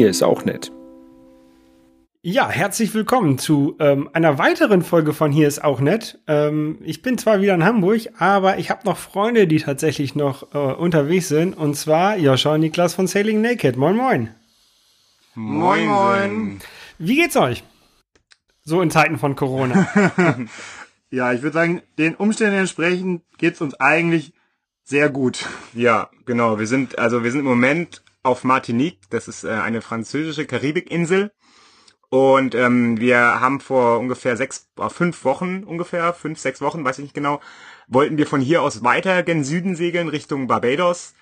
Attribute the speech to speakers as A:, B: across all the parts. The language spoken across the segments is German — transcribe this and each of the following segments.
A: hier ist auch nett. Ja, herzlich willkommen zu ähm, einer weiteren Folge von Hier ist auch nett. Ähm, ich bin zwar wieder in Hamburg, aber ich habe noch Freunde, die tatsächlich noch äh, unterwegs sind. Und zwar Joscha und Niklas von Sailing Naked. Moin, moin.
B: Moin, moin.
A: Wie geht's euch? So in Zeiten von Corona.
B: ja, ich würde sagen, den Umständen entsprechend geht's uns eigentlich sehr gut.
C: Ja, genau. Wir sind, also wir sind im Moment auf Martinique. Das ist äh, eine französische Karibikinsel. Und ähm, wir haben vor ungefähr sechs, äh, fünf Wochen ungefähr, fünf, sechs Wochen, weiß ich nicht genau, wollten wir von hier aus weiter gen Süden segeln Richtung Barbados.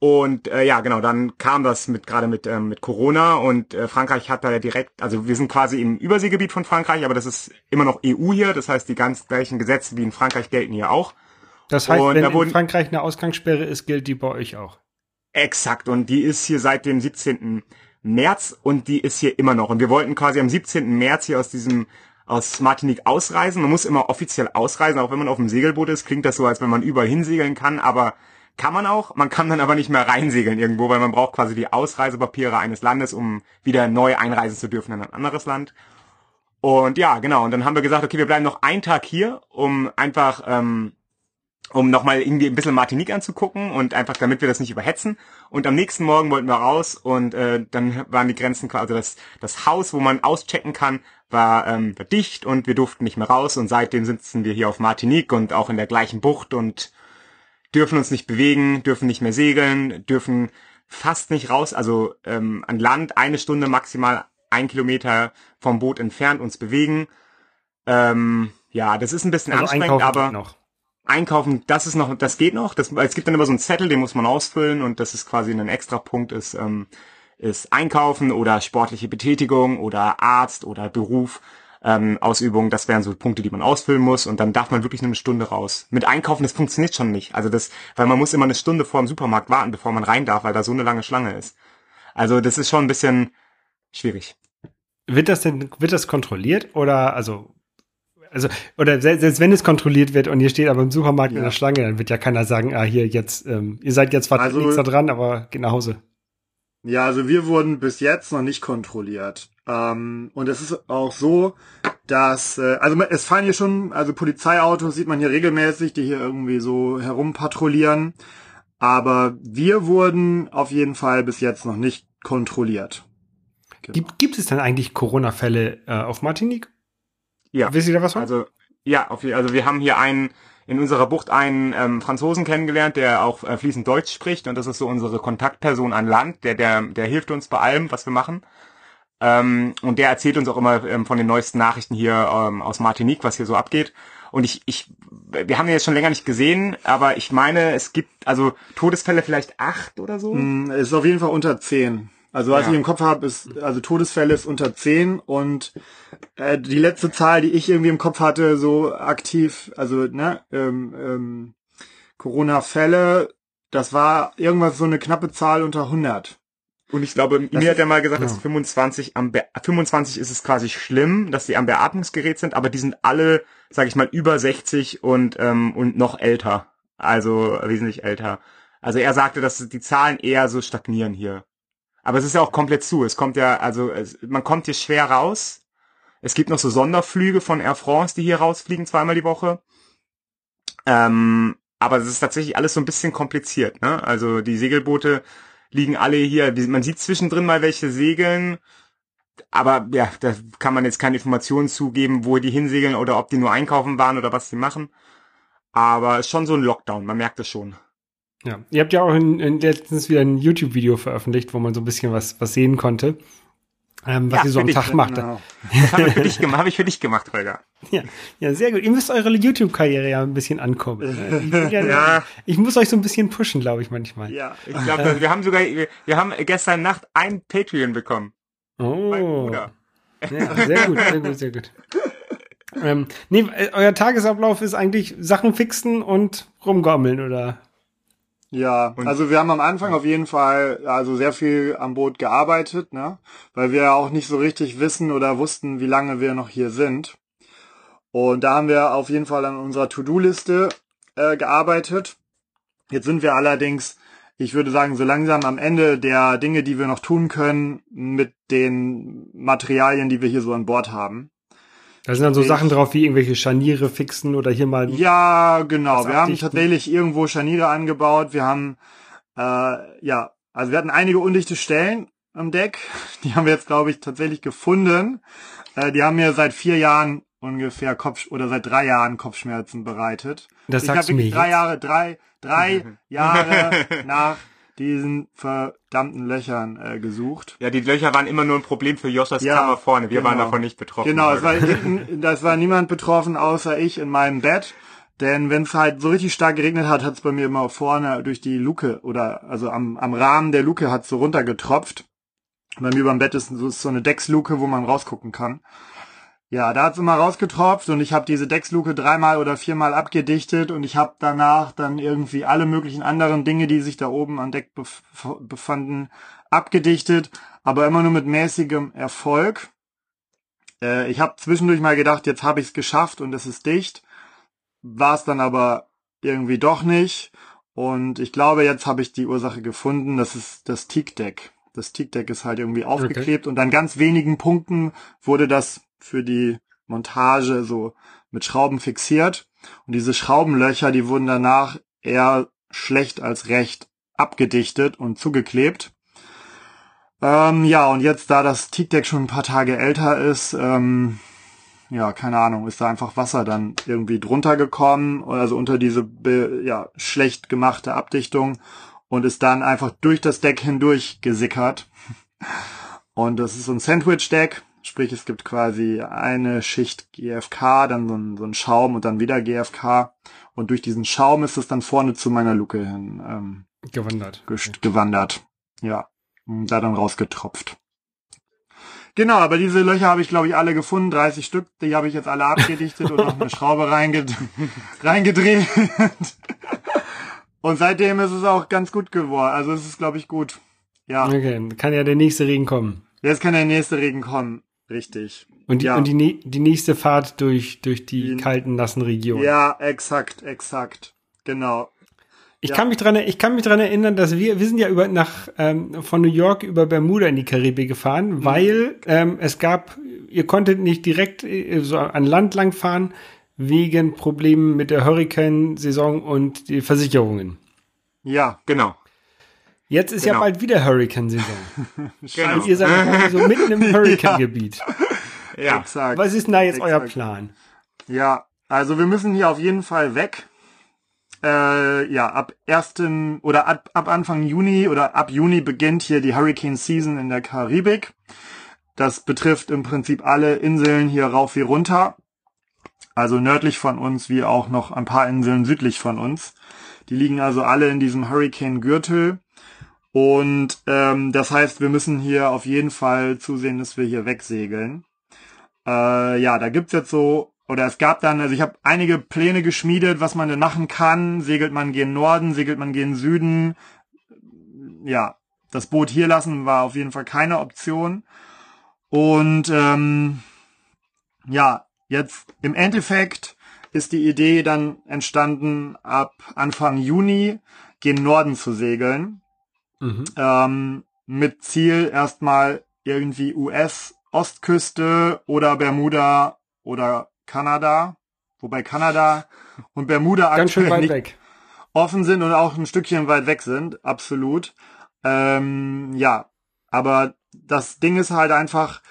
C: Und äh, ja, genau, dann kam das mit gerade mit ähm, mit Corona und äh, Frankreich hat da direkt, also wir sind quasi im Überseegebiet von Frankreich, aber das ist immer noch EU hier, das heißt die ganz gleichen Gesetze wie in Frankreich gelten hier auch.
A: Das heißt, und wenn in Frankreich eine Ausgangssperre ist, gilt die bei euch auch.
C: Exakt und die ist hier seit dem 17. März und die ist hier immer noch und wir wollten quasi am 17. März hier aus diesem aus Martinique ausreisen. Man muss immer offiziell ausreisen, auch wenn man auf dem Segelboot ist, klingt das so, als wenn man überall hinsegeln kann, aber kann man auch, man kann dann aber nicht mehr reinsegeln irgendwo, weil man braucht quasi die Ausreisepapiere eines Landes, um wieder neu einreisen zu dürfen in ein anderes Land. Und ja, genau, und dann haben wir gesagt, okay, wir bleiben noch einen Tag hier, um einfach, ähm, um nochmal irgendwie ein bisschen Martinique anzugucken und einfach, damit wir das nicht überhetzen. Und am nächsten Morgen wollten wir raus und äh, dann waren die Grenzen quasi, also das, das Haus, wo man auschecken kann, war, ähm, war dicht und wir durften nicht mehr raus und seitdem sitzen wir hier auf Martinique und auch in der gleichen Bucht und dürfen uns nicht bewegen, dürfen nicht mehr segeln, dürfen fast nicht raus, also ähm, an Land eine Stunde maximal ein Kilometer vom Boot entfernt uns bewegen. Ähm, ja, das ist ein bisschen also anstrengend, aber noch. Einkaufen, das ist noch, das geht noch. Das, es gibt dann immer so einen Zettel, den muss man ausfüllen und das ist quasi ein extra Punkt, ist, ähm, ist Einkaufen oder sportliche Betätigung oder Arzt oder Beruf ähm, Ausübung, das wären so Punkte, die man ausfüllen muss und dann darf man wirklich eine Stunde raus. Mit Einkaufen, das funktioniert schon nicht. Also das, weil man muss immer eine Stunde vor dem Supermarkt warten, bevor man rein darf, weil da so eine lange Schlange ist. Also das ist schon ein bisschen schwierig.
A: Wird das denn, wird das kontrolliert oder also also, oder selbst wenn es kontrolliert wird und ihr steht aber im Supermarkt ja. in der Schlange, dann wird ja keiner sagen, ah, hier jetzt, ähm, ihr seid jetzt also, nichts da dran, aber geht nach Hause.
B: Ja, also wir wurden bis jetzt noch nicht kontrolliert. Ähm, und es ist auch so, dass, äh, also es fahren hier schon, also Polizeiautos sieht man hier regelmäßig, die hier irgendwie so herumpatrouillieren. Aber wir wurden auf jeden Fall bis jetzt noch nicht kontrolliert.
A: Genau. Gibt, gibt es denn eigentlich Corona-Fälle äh, auf Martinique?
C: Ja. Wisst ihr da was von? Also, ja, auf, also wir haben hier einen, in unserer Bucht einen ähm, Franzosen kennengelernt, der auch äh, fließend Deutsch spricht und das ist so unsere Kontaktperson an Land, der, der, der hilft uns bei allem, was wir machen. Ähm, und der erzählt uns auch immer ähm, von den neuesten Nachrichten hier ähm, aus Martinique, was hier so abgeht. Und ich, ich, wir haben ihn jetzt schon länger nicht gesehen, aber ich meine, es gibt also Todesfälle vielleicht acht oder so.
B: Mm, ist auf jeden Fall unter zehn. Also was ja. ich im Kopf habe, ist, also Todesfälle ist unter zehn und äh, die letzte Zahl, die ich irgendwie im Kopf hatte, so aktiv, also ne, ähm, ähm, Corona-Fälle, das war irgendwas so eine knappe Zahl unter 100.
C: Und ich glaube, das mir hat er mal gesagt, genau. dass 25 am Be 25 ist es quasi schlimm, dass sie am Beatmungsgerät sind, aber die sind alle, sage ich mal, über 60 und ähm, und noch älter, also wesentlich älter. Also er sagte, dass die Zahlen eher so stagnieren hier. Aber es ist ja auch komplett zu. Es kommt ja, also es, man kommt hier schwer raus. Es gibt noch so Sonderflüge von Air France, die hier rausfliegen zweimal die Woche. Ähm, aber es ist tatsächlich alles so ein bisschen kompliziert. Ne? Also die Segelboote liegen alle hier. Man sieht zwischendrin mal welche segeln, aber ja, da kann man jetzt keine Informationen zugeben, wo die hinsegeln oder ob die nur einkaufen waren oder was sie machen. Aber es ist schon so ein Lockdown, man merkt es schon.
A: Ja, ihr habt ja auch in, in letztens wieder ein YouTube-Video veröffentlicht, wo man so ein bisschen was, was sehen konnte ähm, was ja, ihr so am Tag macht. Genau.
C: Das habe ich, für dich gemacht, hab ich für dich gemacht, Holger.
A: Ja, ja, sehr gut. Ihr müsst eure YouTube-Karriere ja ein bisschen ankommen. Ich, ja, ja. ich muss euch so ein bisschen pushen, glaube ich, manchmal.
C: Ja, ich glaube, äh, wir haben sogar, wir, wir haben gestern Nacht ein Patreon bekommen.
A: Oh. Ja, sehr gut, sehr gut, sehr gut. ähm, nee, euer Tagesablauf ist eigentlich Sachen fixen und rumgommeln, oder?
B: Ja, und also wir haben am Anfang auf jeden Fall also sehr viel am Boot gearbeitet, ne? Weil wir ja auch nicht so richtig wissen oder wussten, wie lange wir noch hier sind. Und da haben wir auf jeden Fall an unserer To-Do-Liste äh, gearbeitet. Jetzt sind wir allerdings ich würde sagen, so langsam am Ende der Dinge, die wir noch tun können, mit den Materialien, die wir hier so an Bord haben.
A: Da sind dann so ich, Sachen drauf wie irgendwelche Scharniere fixen oder hier mal.
B: Ja, genau. Wir haben tatsächlich irgendwo Scharniere angebaut. Wir haben, äh, ja, also wir hatten einige undichte Stellen am Deck. Die haben wir jetzt, glaube ich, tatsächlich gefunden. Äh, die haben mir seit vier Jahren ungefähr Kopf oder seit drei Jahren Kopfschmerzen bereitet.
A: Das ich habe
B: wirklich drei Jahre, drei, drei Jahre nach diesen verdammten Löchern äh, gesucht.
C: Ja, die Löcher waren immer nur ein Problem für Joschas ja, Kammer vorne. Wir genau. waren davon nicht betroffen.
B: Genau, es war, das war niemand betroffen, außer ich in meinem Bett. Denn wenn es halt so richtig stark geregnet hat, hat es bei mir immer vorne durch die Luke oder also am, am Rahmen der Luke hat so runtergetropft. Bei mir beim Bett ist so, ist so eine Decksluke, wo man rausgucken kann. Ja, da hat's immer rausgetropft und ich habe diese Decksluke dreimal oder viermal abgedichtet und ich habe danach dann irgendwie alle möglichen anderen Dinge, die sich da oben an Deck bef befanden, abgedichtet, aber immer nur mit mäßigem Erfolg. Äh, ich habe zwischendurch mal gedacht, jetzt habe ich's geschafft und es ist dicht. War es dann aber irgendwie doch nicht. Und ich glaube, jetzt habe ich die Ursache gefunden. Das ist das Teak-Deck. Das Teak-Deck ist halt irgendwie aufgeklebt okay. und an ganz wenigen Punkten wurde das für die Montage so mit Schrauben fixiert. Und diese Schraubenlöcher, die wurden danach eher schlecht als recht abgedichtet und zugeklebt. Ähm, ja, und jetzt, da das Teakdeck schon ein paar Tage älter ist, ähm, ja, keine Ahnung, ist da einfach Wasser dann irgendwie drunter gekommen, also unter diese ja, schlecht gemachte Abdichtung und ist dann einfach durch das Deck hindurch gesickert. Und das ist so ein Sandwich-Deck, Sprich, es gibt quasi eine Schicht GFK, dann so ein, so ein Schaum und dann wieder GFK. Und durch diesen Schaum ist es dann vorne zu meiner Luke hin ähm,
A: gewandert.
B: Okay. Gewandert. Ja. Und da dann rausgetropft. Genau, aber diese Löcher habe ich, glaube ich, alle gefunden. 30 Stück. Die habe ich jetzt alle abgedichtet und noch eine Schraube reinged reingedreht. und seitdem ist es auch ganz gut geworden. Also es ist, glaube ich, gut. Ja.
A: Okay, kann ja der nächste Regen kommen.
B: Jetzt kann der nächste Regen kommen. Richtig.
A: Und die, ja. und die, die nächste Fahrt durch, durch die, die kalten, nassen Regionen.
B: Ja, exakt, exakt. Genau.
A: Ich ja. kann mich dran, ich kann mich dran erinnern, dass wir, wir sind ja über nach ähm, von New York über Bermuda in die Karibik gefahren, mhm. weil ähm, es gab, ihr konntet nicht direkt äh, so an Land lang fahren wegen Problemen mit der Hurricane-Saison und die Versicherungen.
B: Ja, genau.
A: Jetzt ist genau. ja bald wieder Hurricane-Saison. genau. Und ihr seid so mitten im Hurricane-Gebiet.
B: Ja. ja, exakt.
A: Was ist denn da jetzt exakt. euer Plan?
B: Ja, also wir müssen hier auf jeden Fall weg. Äh, ja, ab ersten oder ab, ab Anfang Juni oder ab Juni beginnt hier die Hurricane Season in der Karibik. Das betrifft im Prinzip alle Inseln hier rauf wie runter. Also nördlich von uns wie auch noch ein paar Inseln südlich von uns. Die liegen also alle in diesem Hurricane-Gürtel. Und ähm, das heißt, wir müssen hier auf jeden Fall zusehen, dass wir hier wegsegeln. Äh, ja, da gibt's jetzt so, oder es gab dann, also ich habe einige Pläne geschmiedet, was man denn machen kann. Segelt man gen Norden, segelt man gen Süden. Ja, das Boot hier lassen war auf jeden Fall keine Option. Und ähm, ja, jetzt im Endeffekt ist die Idee dann entstanden, ab Anfang Juni gen Norden zu segeln. Mhm. Ähm, mit Ziel erstmal irgendwie US-Ostküste oder Bermuda oder Kanada. Wobei Kanada und Bermuda
A: Ganz schön weit weg.
B: offen sind und auch ein Stückchen weit weg sind, absolut. Ähm, ja, aber das Ding ist halt einfach,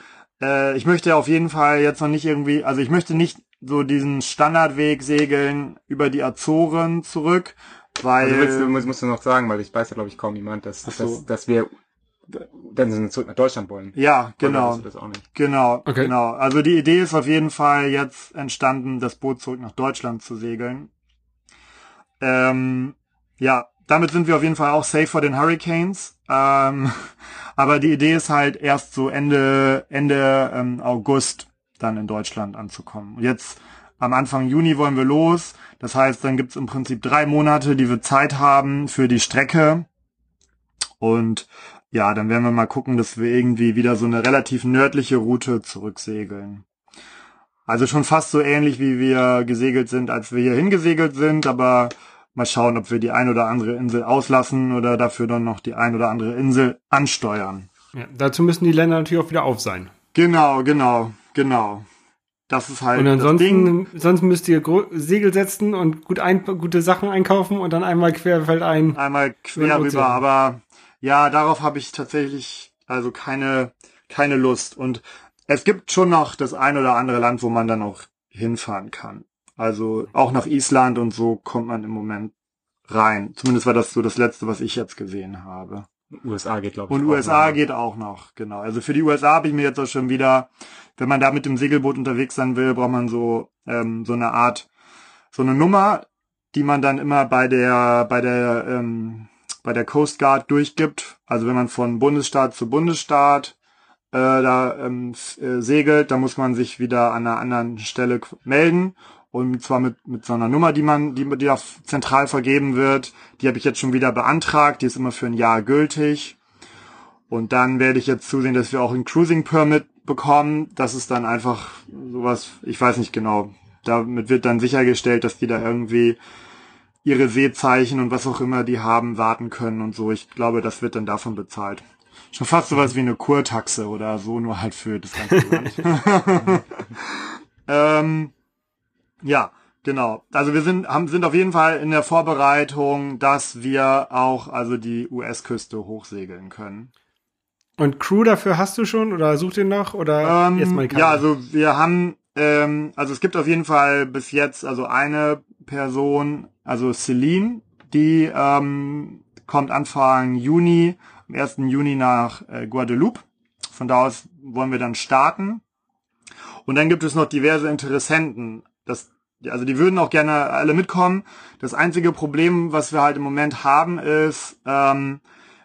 B: äh, ich möchte auf jeden Fall jetzt noch nicht irgendwie, also ich möchte nicht so diesen Standardweg segeln über die Azoren zurück, weil,
C: also willst du, musst, musst du noch sagen, weil ich weiß ja, glaube ich, kaum jemand, dass, so. dass, dass wir dann zurück nach Deutschland wollen.
B: Ja, genau. Genau, okay. genau. Also die Idee ist auf jeden Fall jetzt entstanden, das Boot zurück nach Deutschland zu segeln. Ähm, ja, damit sind wir auf jeden Fall auch safe vor den Hurricanes. Ähm, aber die Idee ist halt erst so Ende Ende ähm, August dann in Deutschland anzukommen. Jetzt am Anfang Juni wollen wir los. Das heißt, dann gibt's im Prinzip drei Monate, die wir Zeit haben für die Strecke. Und ja, dann werden wir mal gucken, dass wir irgendwie wieder so eine relativ nördliche Route zurücksegeln. Also schon fast so ähnlich, wie wir gesegelt sind, als wir hier hingesegelt sind, aber mal schauen, ob wir die ein oder andere Insel auslassen oder dafür dann noch die ein oder andere Insel ansteuern.
A: Ja, dazu müssen die Länder natürlich auch wieder auf sein.
B: Genau, genau, genau. Das ist halt
A: Und ansonsten, sonst müsst ihr Segel setzen und gut ein, gute Sachen einkaufen und dann einmal querfeld ein.
B: Einmal quer rüber, aber ja, darauf habe ich tatsächlich also keine, keine Lust. Und es gibt schon noch das ein oder andere Land, wo man dann auch hinfahren kann. Also auch nach Island und so kommt man im Moment rein. Zumindest war das so das letzte, was ich jetzt gesehen habe.
C: USA geht, glaube ich.
B: Und USA
C: noch.
B: geht auch noch, genau. Also für die USA habe ich mir jetzt auch schon wieder, wenn man da mit dem Segelboot unterwegs sein will, braucht man so ähm, so eine Art, so eine Nummer, die man dann immer bei der bei der ähm, bei der Coast Guard durchgibt. Also wenn man von Bundesstaat zu Bundesstaat äh, da ähm, äh, segelt, dann muss man sich wieder an einer anderen Stelle melden. Und zwar mit, mit so einer Nummer, die man, die, die da zentral vergeben wird. Die habe ich jetzt schon wieder beantragt. Die ist immer für ein Jahr gültig. Und dann werde ich jetzt zusehen, dass wir auch ein Cruising Permit bekommen. Das ist dann einfach sowas, ich weiß nicht genau. Damit wird dann sichergestellt, dass die da irgendwie ihre Seezeichen und was auch immer die haben, warten können und so. Ich glaube, das wird dann davon bezahlt. Schon fast sowas wie eine Kurtaxe oder so, nur halt für das ganze Land. ähm, ja, genau. Also wir sind, haben, sind auf jeden Fall in der Vorbereitung, dass wir auch also die US-Küste hochsegeln können.
A: Und Crew dafür hast du schon oder sucht ihr noch oder
B: Ähm,
A: erstmal
B: ja, also wir haben, ähm, also es gibt auf jeden Fall bis jetzt also eine Person, also Celine, die ähm, kommt Anfang Juni, am 1. Juni nach äh, Guadeloupe. Von da aus wollen wir dann starten. Und dann gibt es noch diverse Interessenten. Das, also die würden auch gerne alle mitkommen. Das einzige Problem, was wir halt im Moment haben, ist, ähm,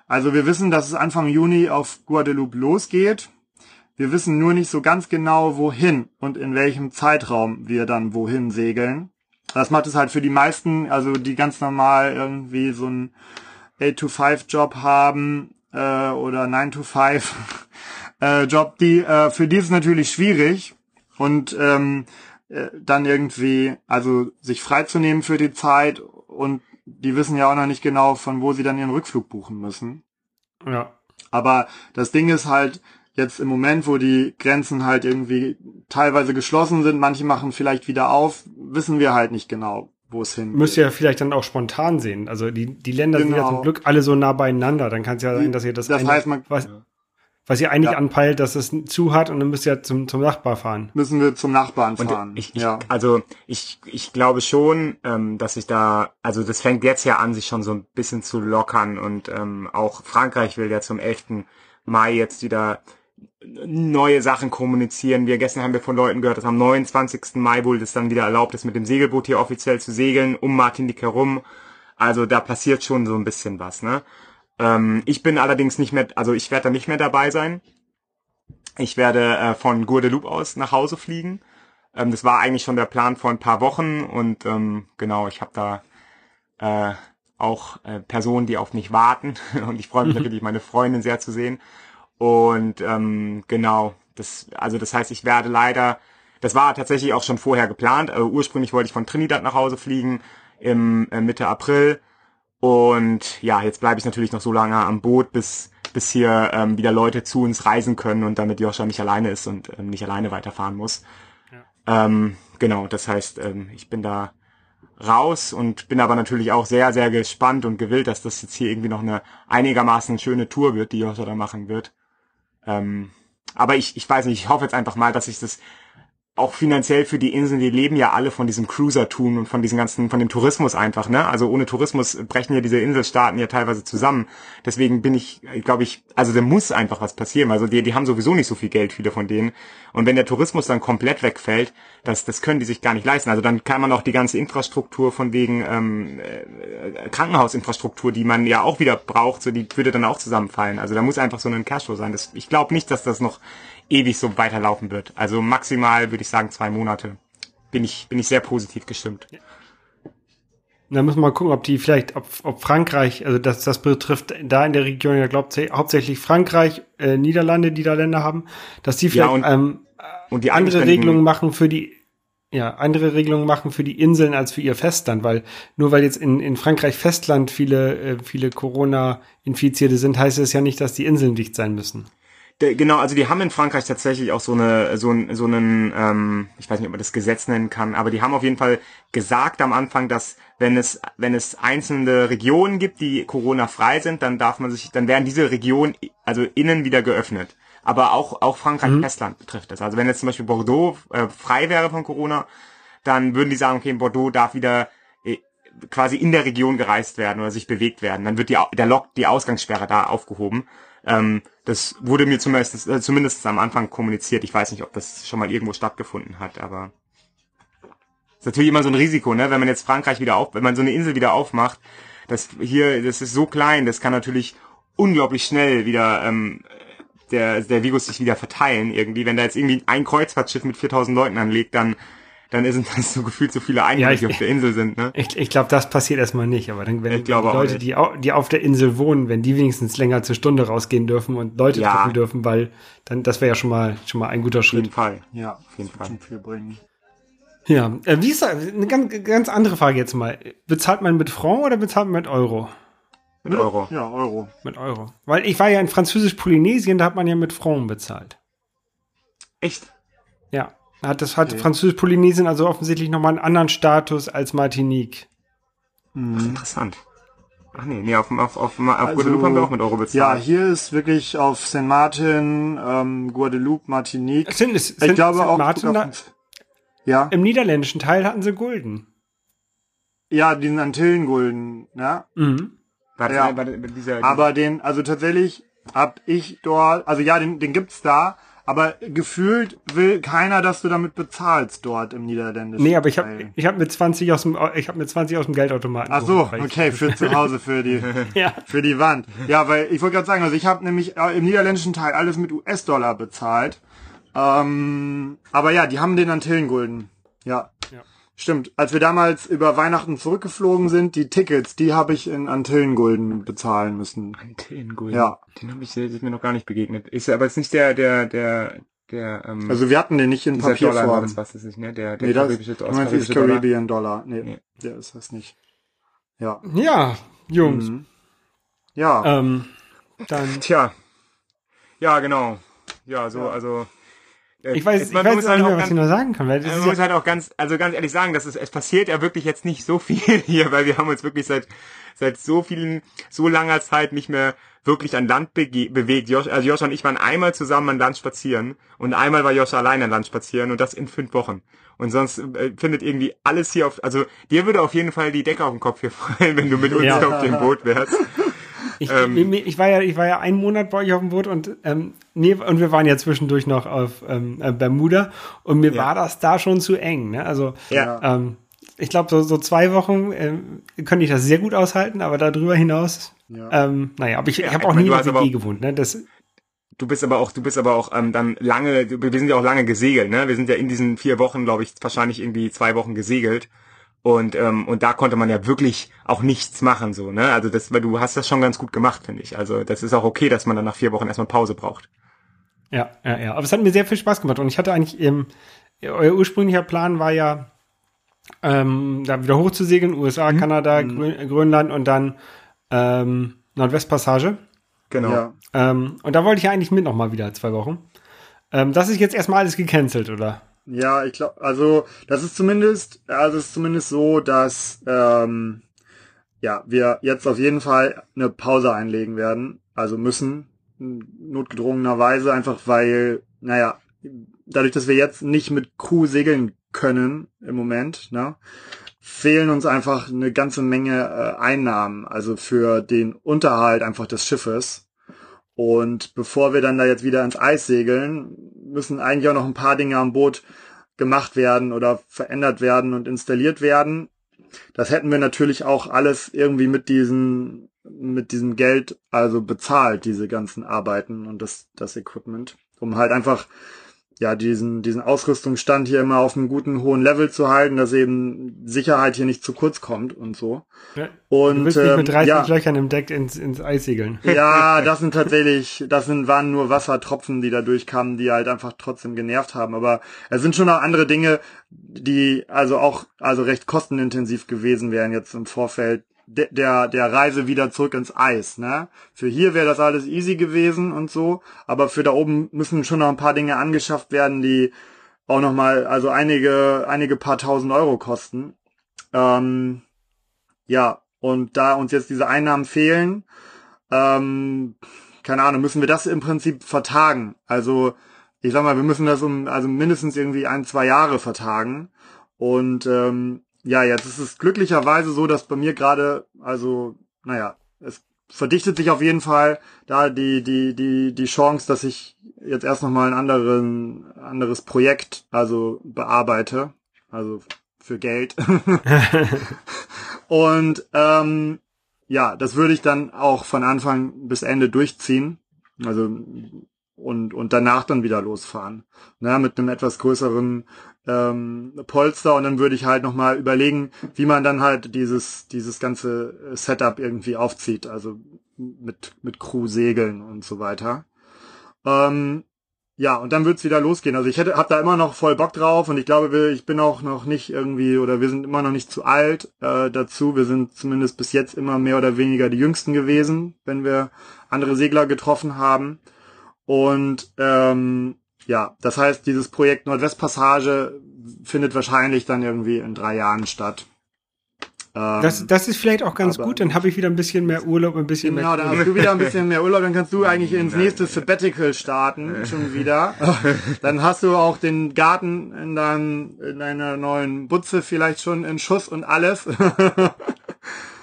B: also wir wissen, dass es Anfang Juni auf Guadeloupe losgeht. Wir wissen nur nicht so ganz genau, wohin und in welchem Zeitraum wir dann wohin segeln. Das macht es halt für die meisten, also die ganz normal irgendwie so einen 8-to-5-Job haben äh, oder 9-to-5 äh, die äh, für die ist es natürlich schwierig und ähm, äh, dann irgendwie, also sich freizunehmen für die Zeit und die wissen ja auch noch nicht genau, von wo sie dann ihren Rückflug buchen müssen.
A: Ja.
B: Aber das Ding ist halt, jetzt im Moment, wo die Grenzen halt irgendwie teilweise geschlossen sind, manche machen vielleicht wieder auf, wissen wir halt nicht genau, wo es hin
A: Müsst ihr ja vielleicht dann auch spontan sehen. Also die, die Länder sind ja
B: Genau.
A: zum Glück alle so nah beieinander. Dann kann es ja sein, dass ihr das,
B: das
A: eine-
B: heißt, man-
A: was, was ihr eigentlich
B: Ja.
A: anpeilt, dass es zu hat und dann müsst ihr zum, zum Nachbar fahren.
B: müssen wir zum Nachbarn
C: Und
B: fahren.
C: ich, ich,
B: ja.
C: also ich, ich glaube schon, ähm, dass ich da, also das fängt jetzt ja an, sich schon so ein bisschen zu lockern und ähm, auch Frankreich will ja zum 11. Mai jetzt wieder neue Sachen kommunizieren. Wir gestern haben wir von Leuten gehört, dass am 29. Mai wohl das dann wieder erlaubt ist, mit dem Segelboot hier offiziell zu segeln, um Martinique herum. Also da passiert schon so ein bisschen was, ne? Ähm, ich bin allerdings nicht mehr, also ich werde da nicht mehr dabei sein. Ich werde äh, von Guadeloupe aus nach Hause fliegen. Ähm, das war eigentlich schon der Plan vor ein paar Wochen und ähm, genau, ich habe da äh, auch äh, Personen, die auf mich warten und ich freue mich natürlich, meine Freundin sehr zu sehen. Und ähm, genau, das, also das heißt, ich werde leider, das war tatsächlich auch schon vorher geplant. Äh, ursprünglich wollte ich von Trinidad nach Hause fliegen im äh, Mitte April. Und ja, jetzt bleibe ich natürlich noch so lange am Boot, bis, bis hier ähm, wieder Leute zu uns reisen können und damit Joscha nicht alleine ist und ähm, nicht alleine weiterfahren muss. Ähm, genau, das heißt, ähm, ich bin da raus und bin aber natürlich auch sehr, sehr gespannt und gewillt, dass das jetzt hier irgendwie noch eine einigermaßen schöne Tour wird, die Joscha da machen wird. Ähm, aber ich, ich weiß nicht, ich hoffe jetzt einfach mal, dass ich das auch finanziell für die Inseln, die leben ja alle von diesem Cruiser-Tun und von diesem ganzen, von dem Tourismus einfach, ne? Also ohne Tourismus brechen ja diese Inselstaaten ja teilweise zusammen. Deswegen bin ich, glaube ich, also da muss einfach was passieren. Also die, die haben sowieso nicht so viel Geld, viele von denen. Und wenn der Tourismus dann komplett wegfällt, das, das können die sich gar nicht leisten. Also dann kann man auch die ganze Infrastruktur von wegen ähm, äh, Krankenhausinfrastruktur, die man ja auch wieder braucht, so die würde dann auch zusammenfallen. Also da muss einfach so ein Cashflow sein. Das, ich glaube nicht, dass das noch ewig so weiterlaufen wird. Also maximal würde ich sagen zwei Monate. Bin ich, bin ich sehr positiv gestimmt.
A: Und dann müssen wir mal gucken, ob die vielleicht, ob, ob Frankreich, also das, das betrifft da in der Region ja glaubt hauptsächlich Frankreich, äh, Niederlande, die da Länder haben, dass die
C: Ja,
A: vielleicht
C: und-
A: ähm,
C: Und die
A: andere Regelungen machen für die ja, andere Regelungen machen für die Inseln als für ihr Festland, weil nur weil jetzt in, in Frankreich Festland viele, äh, viele Corona-Infizierte sind, heißt es ja nicht, dass die Inseln dicht sein müssen.
C: De, genau, also die haben in Frankreich tatsächlich auch so eine, so, so einen, ähm, ich weiß nicht, ob man das Gesetz nennen kann, aber die haben auf jeden Fall gesagt am Anfang, dass wenn es, wenn es einzelne Regionen gibt, die Corona-frei sind, dann darf man sich, dann werden diese Regionen, also innen wieder geöffnet aber auch, auch Frankreich mhm. Festland betrifft das. Also wenn jetzt zum Beispiel Bordeaux äh, frei wäre von Corona, dann würden die sagen, okay, Bordeaux darf wieder äh, quasi in der Region gereist werden oder sich bewegt werden. Dann wird die, der Lock, die Ausgangssperre da aufgehoben. Ähm, das wurde mir zumindest, äh, zumindest am Anfang kommuniziert. Ich weiß nicht, ob das schon mal irgendwo stattgefunden hat, aber ist natürlich immer so ein Risiko, ne? Wenn man jetzt Frankreich wieder auf, wenn man so eine Insel wieder aufmacht, das hier, das ist so klein, das kann natürlich unglaublich schnell wieder ähm, der, der Virus sich wieder verteilen irgendwie. Wenn da jetzt irgendwie ein Kreuzfahrtschiff mit 4000 Leuten anlegt, dann dann sind das so gefühlt so viele Einwohner, ja, auf der Insel sind. Ne?
A: Ich, ich glaube, das passiert erstmal nicht. Aber dann, wenn
C: ich
A: die Leute, die, die auf der Insel wohnen, wenn die wenigstens länger zur Stunde rausgehen dürfen und Leute ja. treffen dürfen, weil dann das wäre ja schon mal schon mal ein guter Schritt. Auf
C: jeden Fall.
B: Ja, auf jeden Fall. Schon viel bringen.
A: Ja, äh, wie ist das? Eine ganz, ganz andere Frage jetzt mal. Bezahlt man mit Franc oder bezahlt man mit Euro?
C: Mit Euro.
B: Ja, Euro.
A: Mit Euro. Weil ich war ja in Französisch-Polynesien, da hat man ja mit Franc bezahlt.
C: Echt?
A: Ja. Hat das hat okay. Französisch-Polynesien also offensichtlich nochmal einen anderen Status als Martinique.
C: Mhm. Ach, interessant. Ach nee, nee, auf, auf, auf, auf also, Guadeloupe haben wir auch mit Euro bezahlt.
B: Ja, hier ist wirklich auf St. Martin, ähm, Guadeloupe, Martinique.
A: Sind, es, sind,
B: ich glaube
A: sind
B: auch
A: Martin da, ja. Im niederländischen Teil hatten sie Gulden.
B: Ja, diesen Antillen-Gulden, ja. Mhm. War ja. War dieser, aber den, also tatsächlich hab ich dort, also ja, den, den gibt's da, aber gefühlt will keiner, dass du damit bezahlst dort im Niederländischen.
A: Nee, aber ich habe ich hab mit 20 aus dem ich habe mit 20 aus dem Geldautomaten.
B: Ach so, okay, für zu Hause für die ja. für die Wand. Ja, weil ich wollte gerade sagen, also ich habe nämlich äh, im niederländischen Teil alles mit US-Dollar bezahlt. Ähm, aber ja, die haben den Antillengulden. Ja. Stimmt, als wir damals über Weihnachten zurückgeflogen sind, die Tickets, die habe ich in Antillengulden bezahlen müssen.
C: Antillengulden? Ja. Den habe ich, ist mir noch gar nicht begegnet. Ist aber jetzt nicht der, der, der, der,
B: ähm, Also wir hatten den nicht in Papierform. Dollar,
C: das was ist nicht, ne? Der, der
B: nee, karibische, das, karibische ist Caribbean Dollar. Nee, nee, der ist das nicht. Ja.
A: Ja, Jungs. Mhm.
B: Ja.
A: Ähm, dann.
C: Tja. Ja, genau. Ja, so, ja. also,
A: ich weiß, ich weiß nicht halt mehr, was ich noch sagen kann. Weil
C: das man muss ja halt auch ganz, also ganz ehrlich sagen, dass es, es passiert ja wirklich jetzt nicht so viel hier, weil wir haben uns wirklich seit, seit so vielen, so langer Zeit nicht mehr wirklich an Land bewegt. Josh, also Josh und ich waren einmal zusammen an Land spazieren und einmal war Josh allein an Land spazieren und das in fünf Wochen. Und sonst äh, findet irgendwie alles hier auf, also dir würde auf jeden Fall die Decke auf dem Kopf hier fallen, wenn du mit uns ja. auf dem Boot wärst.
A: Ich, ähm, ich, war ja, ich war ja einen Monat bei euch auf dem Boot und ähm, nee, und wir waren ja zwischendurch noch auf ähm, äh, Bermuda und mir ja. war das da schon zu eng. Ne? Also ja. ähm, ich glaube, so, so zwei Wochen äh, könnte ich das sehr gut aushalten, aber darüber hinaus, ja. ähm, naja, aber ich, ich habe auch nie in der WG gewohnt. Ne? Das,
C: Du bist aber auch, du bist aber auch ähm, dann lange, wir sind ja auch lange gesegelt, ne? Wir sind ja in diesen vier Wochen, glaube ich, wahrscheinlich irgendwie zwei Wochen gesegelt. Und, ähm, und da konnte man ja wirklich auch nichts machen, so, ne? Also das, weil du hast das schon ganz gut gemacht, finde ich. Also das ist auch okay, dass man dann nach vier Wochen erstmal Pause braucht.
A: Ja, ja, ja. Aber es hat mir sehr viel Spaß gemacht. Und ich hatte eigentlich, ähm, euer ursprünglicher Plan war ja, ähm, da wieder hochzusegeln, USA, mhm. Kanada, mhm. Grön Grönland und dann ähm, Nordwestpassage.
C: Genau. Ja.
A: Ähm, und da wollte ich ja eigentlich mit nochmal wieder zwei Wochen. Ähm, das ist jetzt erstmal alles gecancelt, oder?
B: Ja, ich glaube, also das ist zumindest, also ist zumindest so, dass ähm, ja wir jetzt auf jeden Fall eine Pause einlegen werden, also müssen notgedrungenerweise einfach, weil, naja, dadurch, dass wir jetzt nicht mit Crew segeln können im Moment, ne, fehlen uns einfach eine ganze Menge äh, Einnahmen, also für den Unterhalt einfach des Schiffes. Und bevor wir dann da jetzt wieder ins Eis segeln, müssen eigentlich auch noch ein paar Dinge am Boot gemacht werden oder verändert werden und installiert werden. Das hätten wir natürlich auch alles irgendwie mit diesen, mit diesem Geld also bezahlt, diese ganzen Arbeiten und das, das Equipment, um halt einfach ja, diesen, diesen Ausrüstungsstand hier immer auf einem guten hohen Level zu halten, dass eben Sicherheit hier nicht zu kurz kommt und so.
A: Ja,
B: Und
A: du bist nicht mit
B: ähm,
A: 30
B: ja,
A: Löchern im Deck ins, ins Eis segeln.
B: ja, das sind tatsächlich, das sind, waren nur Wassertropfen, die da durchkamen, die halt einfach trotzdem genervt haben. Aber es sind schon noch andere Dinge, die also auch, also recht kostenintensiv gewesen wären jetzt im Vorfeld de- der, der Reise wieder zurück ins Eis, ne? Für hier wäre das alles easy gewesen und so, aber für da oben müssen schon noch ein paar Dinge angeschafft werden, die auch noch mal, also einige, einige paar tausend Euro kosten. Ähm, ja, und da uns jetzt diese Einnahmen fehlen, ähm, keine Ahnung, müssen wir das im Prinzip vertagen. Also, ich sag mal, wir müssen das um, also mindestens irgendwie ein, zwei Jahre vertagen. Und ähm, ja, jetzt ist es glücklicherweise so, dass bei mir gerade, also, naja, es verdichtet sich auf jeden Fall da die, die, die, die Chance, dass ich jetzt erst nochmal ein anderen, anderes Projekt, also bearbeite. Also für Geld. Und ähm, ja, das würde ich dann auch von Anfang bis Ende durchziehen. Also und, und danach dann wieder losfahren. Ne, mit einem etwas größeren ähm, Polster und dann würde ich halt nochmal überlegen, wie man dann halt dieses, dieses ganze Setup irgendwie aufzieht. Also mit, mit Crew-Segeln und so weiter. Ähm, ja, und dann wird's wieder losgehen. Also ich hätte, hab da immer noch voll Bock drauf und ich glaube, wir, ich bin auch noch nicht irgendwie oder wir sind immer noch nicht zu alt äh, dazu. Wir sind zumindest bis jetzt immer mehr oder weniger die Jüngsten gewesen, wenn wir andere Segler getroffen haben. Und ähm, ja, das heißt, dieses Projekt Nordwestpassage findet wahrscheinlich dann irgendwie in drei Jahren statt. Ähm,
A: Das, das ist vielleicht auch ganz
B: aber-
A: gut, dann habe ich wieder ein bisschen mehr Urlaub, ein bisschen
B: Genau, dann
A: mehr.
B: hast du wieder ein bisschen mehr Urlaub, dann kannst du eigentlich ins nächste Sabbatical starten, schon wieder. Dann hast du auch den Garten in deinem, in deiner neuen Butze vielleicht schon in Schuss und alles.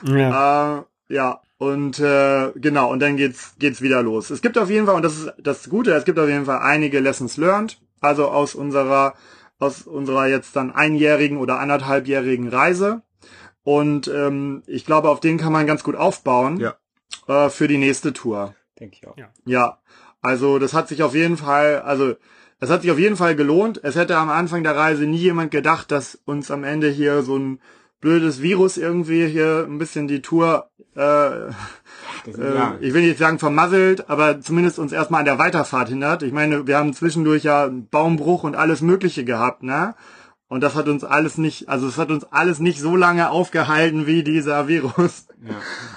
A: Ja.
B: Äh, ja, und äh, genau, und dann geht's geht's wieder los. Es gibt auf jeden Fall, und das ist das Gute, es gibt auf jeden Fall einige Lessons learned, also aus unserer aus unserer jetzt dann einjährigen oder anderthalbjährigen Reise. Und ähm, ich glaube, auf den kann man ganz gut aufbauen
C: Ja.
B: äh, für die nächste Tour.
C: Denke ich auch.
A: Ja.
B: Ja, also das hat sich auf jeden Fall, also das hat sich auf jeden Fall gelohnt. Es hätte am Anfang der Reise nie jemand gedacht, dass uns am Ende hier so ein blödes Virus irgendwie hier ein bisschen die Tour, äh, äh, ich will nicht sagen vermasselt, aber zumindest uns erstmal an der Weiterfahrt hindert. Ich meine, wir haben zwischendurch ja einen Baumbruch und alles Mögliche gehabt, ne? Und das hat uns alles nicht, also es hat uns alles nicht so lange aufgehalten wie dieser Virus.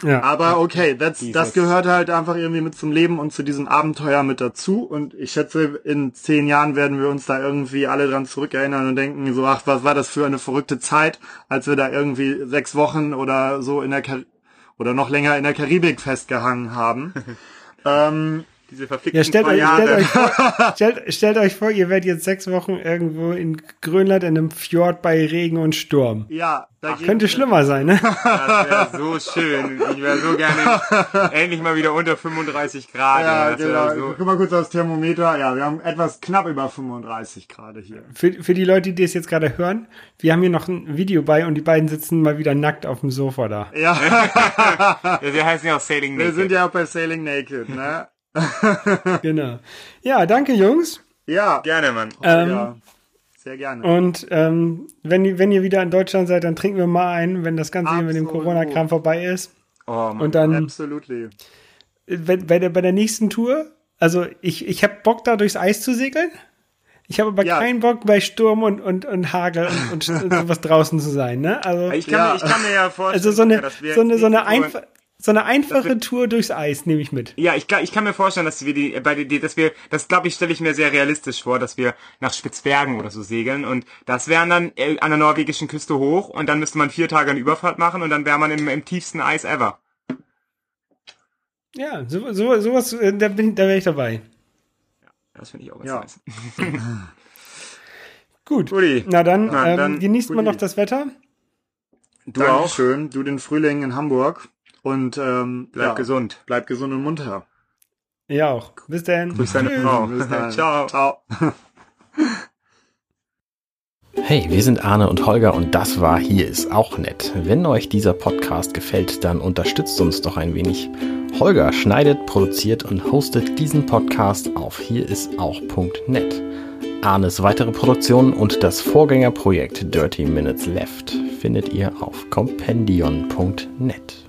A: Ja.
B: Aber okay, das, das gehört halt einfach irgendwie mit zum Leben und zu diesem Abenteuer mit dazu. Und ich schätze, in zehn Jahren werden wir uns da irgendwie alle dran zurückerinnern und denken so, ach, was war das für eine verrückte Zeit, als wir da irgendwie sechs Wochen oder so in der Kar oder noch länger in der Karibik festgehangen haben. ähm,
C: Diese verfickten
A: Ja, stellt euch, stellt, euch vor, stellt, stellt euch vor, ihr werdet jetzt sechs Wochen irgendwo in Grönland in einem Fjord bei Regen und Sturm.
B: ja, da geht-
A: Könnte schlimmer sein, ne?
C: Das wäre so schön. Ich wäre so gerne endlich mal wieder unter 35 Grad.
B: Ja, genau.
C: So,
B: Guck mal kurz aufs Thermometer. Ja, wir haben etwas knapp über 35 Grad hier.
A: Für, für die Leute, die es jetzt gerade hören, wir haben hier noch ein Video bei und die beiden sitzen mal wieder nackt auf dem Sofa da.
B: Ja,
C: ja, wir heißen ja auch Sailing
B: wir
C: Naked.
B: sind ja auch bei Sailing Naked, ne?
A: Genau. Ja, danke Jungs.
B: Ja,
C: Gerne, Mann.
A: Ähm,
B: ja. Sehr gerne.
A: Und ähm, wenn, ihr- wenn ihr wieder in Deutschland seid, dann trinken wir mal ein, wenn das Ganze hier mit dem. Corona-Kram vorbei ist.
C: Oh, Mann.
A: Und dann
B: Absolutely.
A: wenn, bei, der, bei der nächsten Tour, also ich, ich habe Bock da durchs Eis zu segeln. Ich habe aber
B: Ja.
A: keinen Bock bei Sturm und, und, und Hagel und, und, sowas draußen zu sein. Ne? Also,
C: ich, kann,
B: Ja.
C: mir- ich kann mir ja vorstellen,
A: also so eine,
C: dass wir
A: so eine, so eine,
C: nächste Tour-
A: einf so eine einfache Tour durchs Eis nehme ich mit.
C: Ja, ich, kann- ich kann mir vorstellen, dass wir die, bei die, dass wir, das glaube ich, stelle ich mir sehr realistisch vor, dass wir nach Spitzbergen oder so segeln und das wären dann äh, an der norwegischen Küste hoch und dann müsste man vier Tage eine Überfahrt machen und dann wäre man im, im tiefsten Eis ever.
A: Ja, so, so, sowas, äh, da, bin, da wäre ich dabei.
C: Das finde ich auch ganz
B: Ja.
C: nice.
A: Gut. Na dann,
C: Na,
A: ähm,
C: dann,
A: genießt mal
B: guti.
A: noch das Wetter.
C: Du auch.
B: Dankeschön. Du den Frühling in Hamburg. Und ähm,
C: Bleib
B: ja,
C: gesund.
B: Bleib gesund und munter.
A: Ja auch. Bis dann.
C: Grüß deine Frau.
B: Bis dann.
C: Ciao.
B: Ciao.
D: Hey, wir sind Arne und Holger und das war Hier ist auch nett. Wenn euch dieser Podcast gefällt, dann unterstützt uns doch ein wenig. Holger schneidet, produziert und hostet diesen Podcast auf hierisauch.net. Arnes weitere Produktionen und das Vorgängerprojekt Dirty Minutes Left findet ihr auf compendion.net.